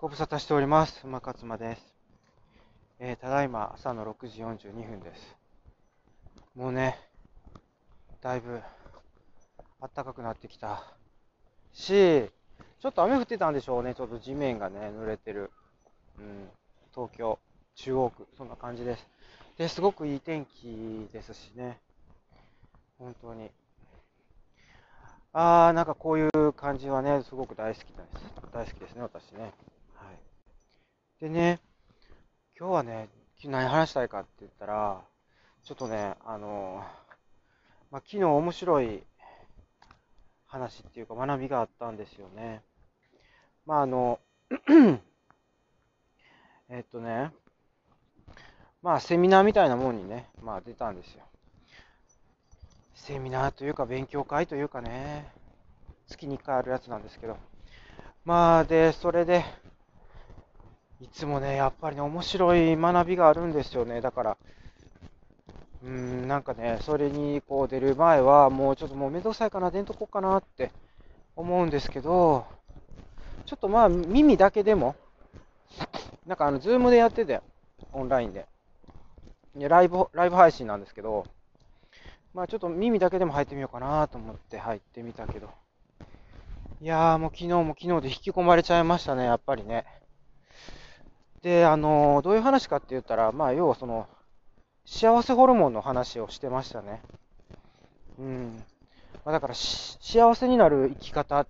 ご無沙汰しております。馬勝馬です。えーただいま朝の6時42分です。もうね、だいぶ暖かくなってきたし、ちょっと雨降ってたんでしょうね。ちょっと地面がね、濡れてる。うん、東京、中央区、そんな感じです。で、すごくいい天気ですしね。本当に。あー、なんかこういう感じはね、すごく大好きです。大好きですね、私ね。でね、今日はね、何話したいかって言ったら、ちょっとね、あの、まあ、昨日面白い話っていうか学びがあったんですよね。まあ、あの、えっとね、まあ、セミナーみたいなもんにね、まあ、出たんですよ。セミナーというか勉強会というかね、月に1回あるやつなんですけど。まあ、で、それで、いつもね、やっぱりね、面白い学びがあるんですよね。だから、うーん、なんかね、それにこう出る前は、もうちょっともうめんどくさいかな、出んとこうかなって思うんですけど、ちょっとまあ、耳だけでも、なんかあの、ズームでやってて、オンラインで。いやライブ、ライブ配信なんですけど、まあちょっと耳だけでも入ってみようかなと思って入ってみたけど。いやーもう昨日も昨日で引き込まれちゃいましたね、やっぱりね。で、あのどういう話かって言ったら、まあ要はその、幸せホルモンの話をしてましたね。うん。まあ、だから、幸せになる生き方っ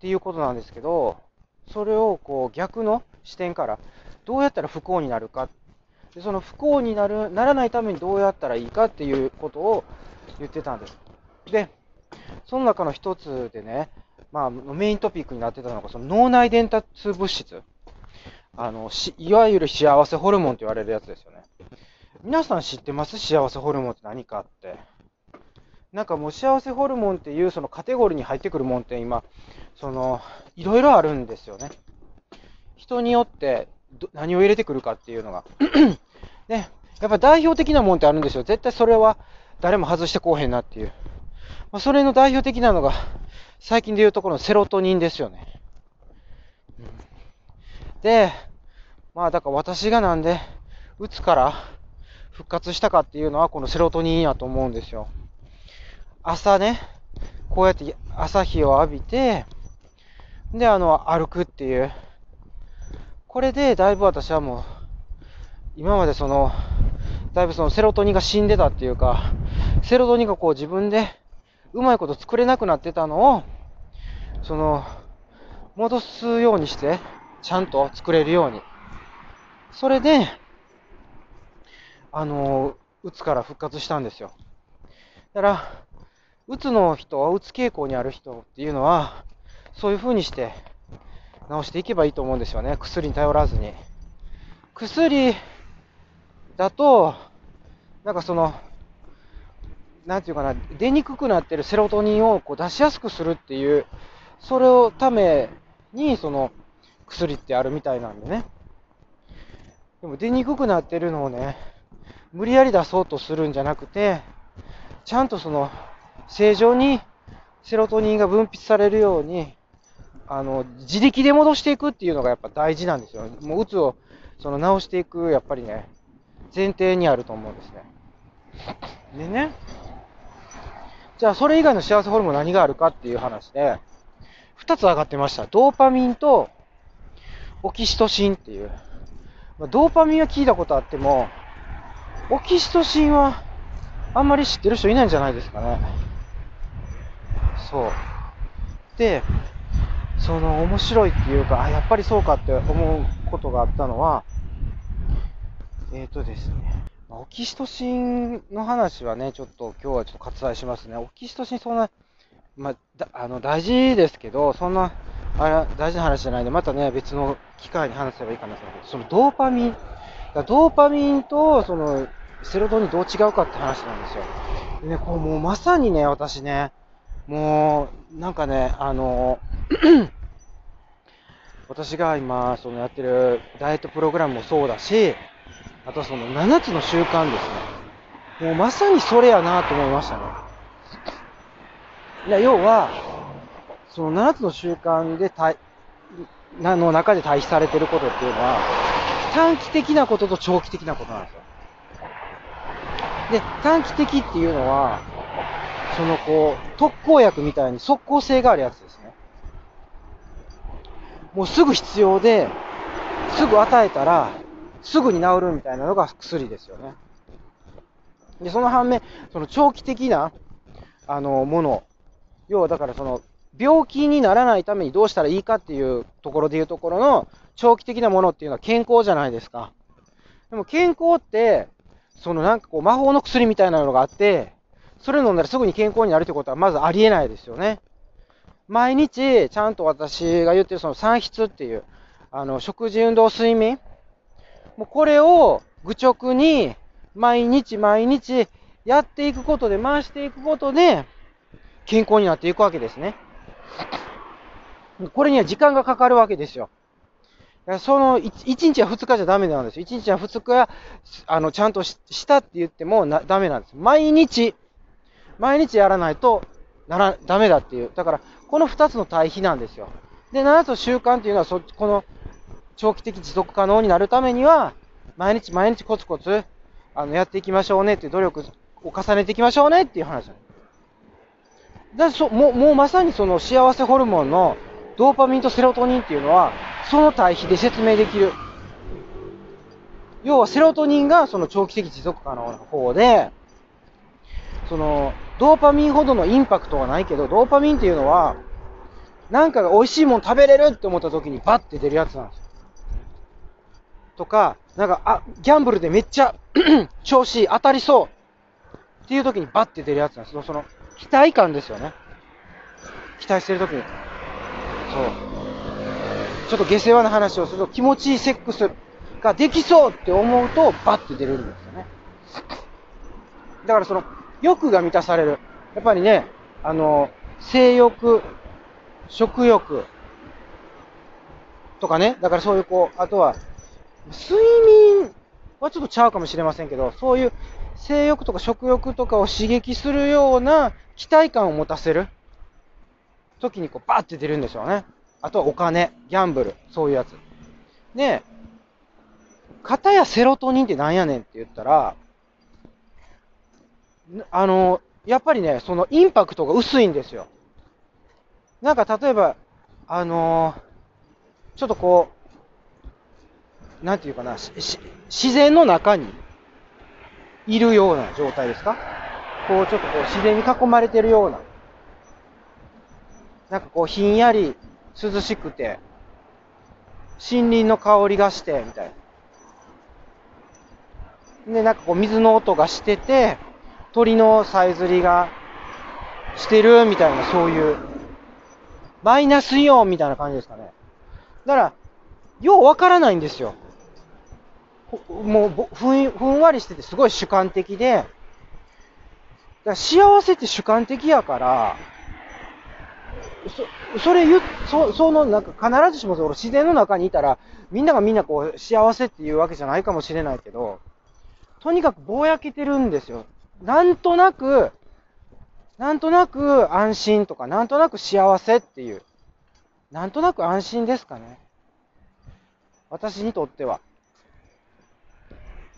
ていうことなんですけど、それをこう逆の視点から、どうやったら不幸になるかで、その不幸になる、ならないためにどうやったらいいかっていうことを言ってたんです。で、その中の一つでね、まあ、メイントピックになってたのが、その脳内伝達物質。あの、しいわゆる幸せホルモンと言われるやつですよね。皆さん知ってます？幸せホルモンって何かって。なんかもう幸せホルモンっていうそのカテゴリーに入ってくるもんって今、その、いろいろあるんですよね。人によって何を入れてくるかっていうのが。ね、やっぱ代表的なもんってあるんですよ。絶対それは誰も外してこうへんなっていう。まあ、それの代表的なのが、最近で言うところのセロトニンですよね。で、まあだから私がなんで、うつから復活したかっていうのはこのセロトニンやと思うんですよ。朝ね、こうやって朝日を浴びて、で、あの、歩くっていう。これでだいぶ私はもう、今までその、だいぶそのセロトニンが死んでたっていうか、セロトニンがこう自分でうまいこと作れなくなってたのを、その、戻すようにして、ちゃんと作れるように。それで、あの、うつから復活したんですよ。だから、うつの人、うつ傾向にある人っていうのは、そういう風にして治していけばいいと思うんですよね。薬に頼らずに。薬だと、なんかその、なんていうかな、出にくくなってるセロトニンをこう出しやすくするっていう、それをために、その、薬ってあるみたいなんでね。でも出にくくなってるのをね、無理やり出そうとするんじゃなくて、ちゃんとその、正常にセロトニンが分泌されるように、あの、自力で戻していくっていうのがやっぱ大事なんですよ。もう、うつを、その、治していく、やっぱりね、前提にあると思うんですね。でね、じゃあそれ以外の幸せホルモン何があるかっていう話で、二つ上がってました。ドーパミンとオキシトシンっていう。まあドーパミンは聞いたことあっても、オキシトシンはあんまり知ってる人いないんじゃないですかね。そう。で、その面白いっていうか、あ、やっぱりそうかって思うことがあったのは、えーとですね、まオキシトシンの話はね、ちょっと今日はちょっと割愛しますね。オキシトシンそんな、まあ、あの大事ですけど、そんな、あれ、大事な話じゃないんで、またね、別の機会に話せばいいかなと思うけど、そのドーパミン、だドーパミンと、その、セロトニンどう違うかって話なんですよ。でね、こう、もうまさにね、私ね、もう、なんかね、あの、私が今、そのやってるダイエットプログラムもそうだし、あとその7つの習慣ですね。もうまさにそれやなと思いましたね。いや、要は、その7つの習慣でたいなの中で対比されてることっていうのは、短期的なことと長期的なことなんですよ。で、短期的っていうのは、そのこう、特効薬みたいに即効性があるやつですね。もうすぐ必要で、すぐ与えたら、すぐに治るみたいなのが薬ですよね。で、その反面、その長期的な、あの、もの、要はだからその、病気にならないためにどうしたらいいかっていうところでいうところの、長期的なものっていうのは健康じゃないですか。でも健康って、そのなんかこう魔法の薬みたいなのがあって、それ飲んだらすぐに健康になるってことはまずありえないですよね。毎日、ちゃんと私が言ってるその産質っていう、あの、食事、運動、睡眠。もうこれを愚直に毎日毎日やっていくことで、回していくことで、健康になっていくわけですね。これには時間がかかるわけですよ。その1日や2日じゃダメなんですよ。1日や2日、あの、ちゃんとしたって言ってもなダメなんです。毎日、毎日やらないとなら、ダメだっていう。だから、この2つの対比なんですよ。で、7つの習慣っていうのは、そこの長期的持続可能になるためには、毎日毎日コツコツ、あの、やっていきましょうねっていう努力を重ねていきましょうねっていう話なんですだそもうもうまさにその幸せホルモンのドーパミンとセロトニンっていうのは、その対比で説明できる。要はセロトニンがその長期的持続可能な方で、その、ドーパミンほどのインパクトはないけど、ドーパミンっていうのは、なんかが美味しいもん食べれるって思った時にバッて出るやつなんですよ。とか、なんか、あ、ギャンブルでめっちゃ 調子いい、当たりそうっていう時にバッて出るやつなんですよ。その、期待感ですよね。期待してる時に。そう。ちょっと下世話な話をすると気持ちいいセックスができそうって思うとバッて出れるんですよね。だからその欲が満たされる。やっぱりね、あの、性欲、食欲とかね、だからそういうこう、あとは、睡眠はちょっとちゃうかもしれませんけど、そういう性欲とか食欲とかを刺激するような期待感を持たせる時にこうバーって出るんですよね。あとはお金、ギャンブル、そういうやつ。で、型やセロトニンってなんやねんって言ったら、あの、やっぱりね、そのインパクトが薄いんですよ。なんか例えば、あのー、ちょっとこう、なんていうかな、自然の中にいるような状態ですか？こう、ちょっとこう、自然に囲まれてるような。なんかこう、ひんやり涼しくて、森林の香りがして、みたいな。で、なんかこう、水の音がしてて、鳥のさえずりがしてる、みたいな、そういう、マイナスイオンみたいな感じですかね。だから、ようわからないんですよ。もうふんふんわりしててすごい主観的で、だ幸せって主観的やから、そそれ言そそのなんか必ずしもその自然の中にいたら、みんながみんなこう幸せっていうわけじゃないかもしれないけど、とにかくぼやけてるんですよ。なんとなく、なんとなく安心とか、なんとなく幸せっていう、なんとなく安心ですかね。私にとっては。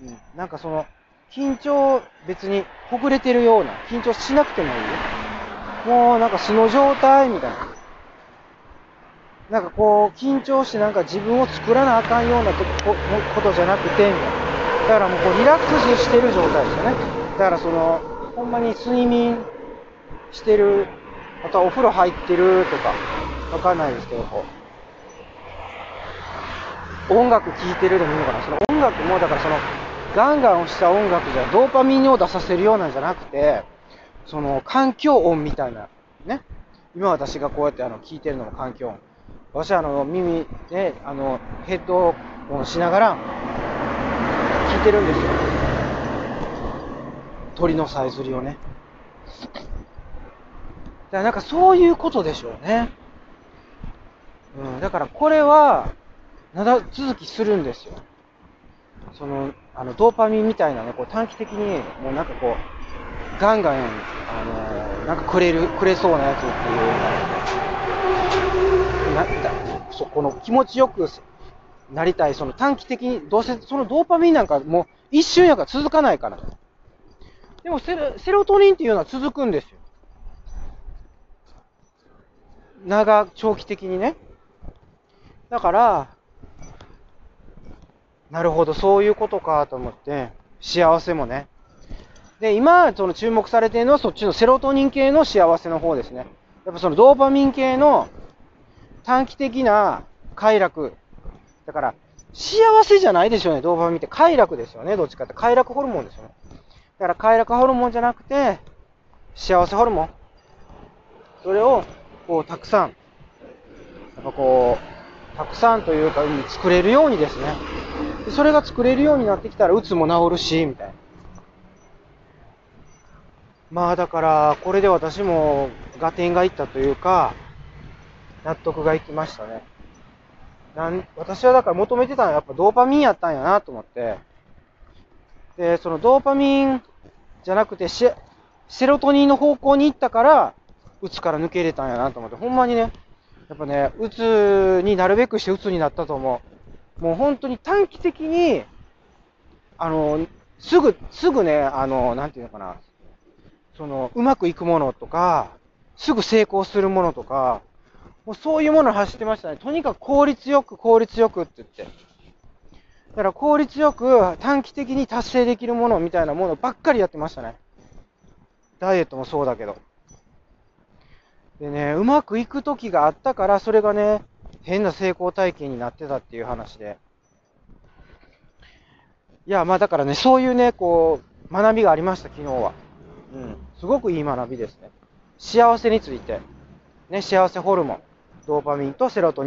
うん、なんかその、緊張別にほぐれてるような、緊張しなくてもいい。もうなんか素の状態みたいな。なんかこう、緊張してなんか自分を作らなあかんようなとことじゃなくて、みたいな。だからもうこうリラックスしてる状態ですよね。だからその、ほんまに睡眠してる、あとはお風呂入ってるとか、わかんないですけど、こう、音楽聴いてるでもいいのかな。その音楽も、だからその、ガンガン押した音楽じゃドーパミンを出させるようなんじゃなくて、その環境音みたいな、ね。今私がこうやってあの聞いてるのも環境音。私はあの耳で、あのヘッドをしながら聞いてるんですよ。鳥のさえずりをね。だからなんかそういうことでしょうね。うん、だからこれは、長続きするんですよ。その、あの、ドーパミンみたいなね、こう短期的に、もうなんかこう、ガンガン、あのなんかくれる、くれそうなやつっていうな、だそこの気持ちよくなりたい、その短期的に、どうせそのドーパミンなんかもう一瞬やから続かないから。でもセセロトニンっていうのは続くんですよ。長、長期的にね。だから、なるほど、そういうことかと思って、幸せもね。で、今、その注目されているのはそっちのセロトニン系の幸せの方ですね。やっぱそのドーパミン系の短期的な快楽。だから、幸せじゃないでしょうね、ドーパミンって。快楽ですよね、どっちかって。快楽ホルモンですよね。だから快楽ホルモンじゃなくて、幸せホルモン。それを、こう、たくさん、やっぱこう、たくさんというか、作れるようにですね。でそれが作れるようになってきたら、うつも治るし、みたいな。まあだから、これで私も合点がいったというか、納得がいきましたね。なん私はだから求めてたのはやっぱドーパミンやったんやなと思って。で、そのドーパミンじゃなくてシェセロトニンの方向に行ったから、うつから抜け入れたんやなと思って。ほんまにね、やっぱね、うつになるべくしてうつになったと思う。もう本当に短期的に、あの、すぐ、すぐね、あの、なんていうのかな、その、うまくいくものとか、すぐ成功するものとか、もうそういうものを走ってましたね。とにかく効率よく、効率よくって言って。だから効率よく短期的に達成できるものみたいなものばっかりやってましたね。ダイエットもそうだけど。でね、うまくいく時があったから、それがね、変な成功体験になってたっていう話で。いや、まあだからね、そういうね、こう、学びがありました、昨日は。うん。すごくいい学びですね。幸せについて。ね、幸せホルモン。ドーパミンとセロトニン。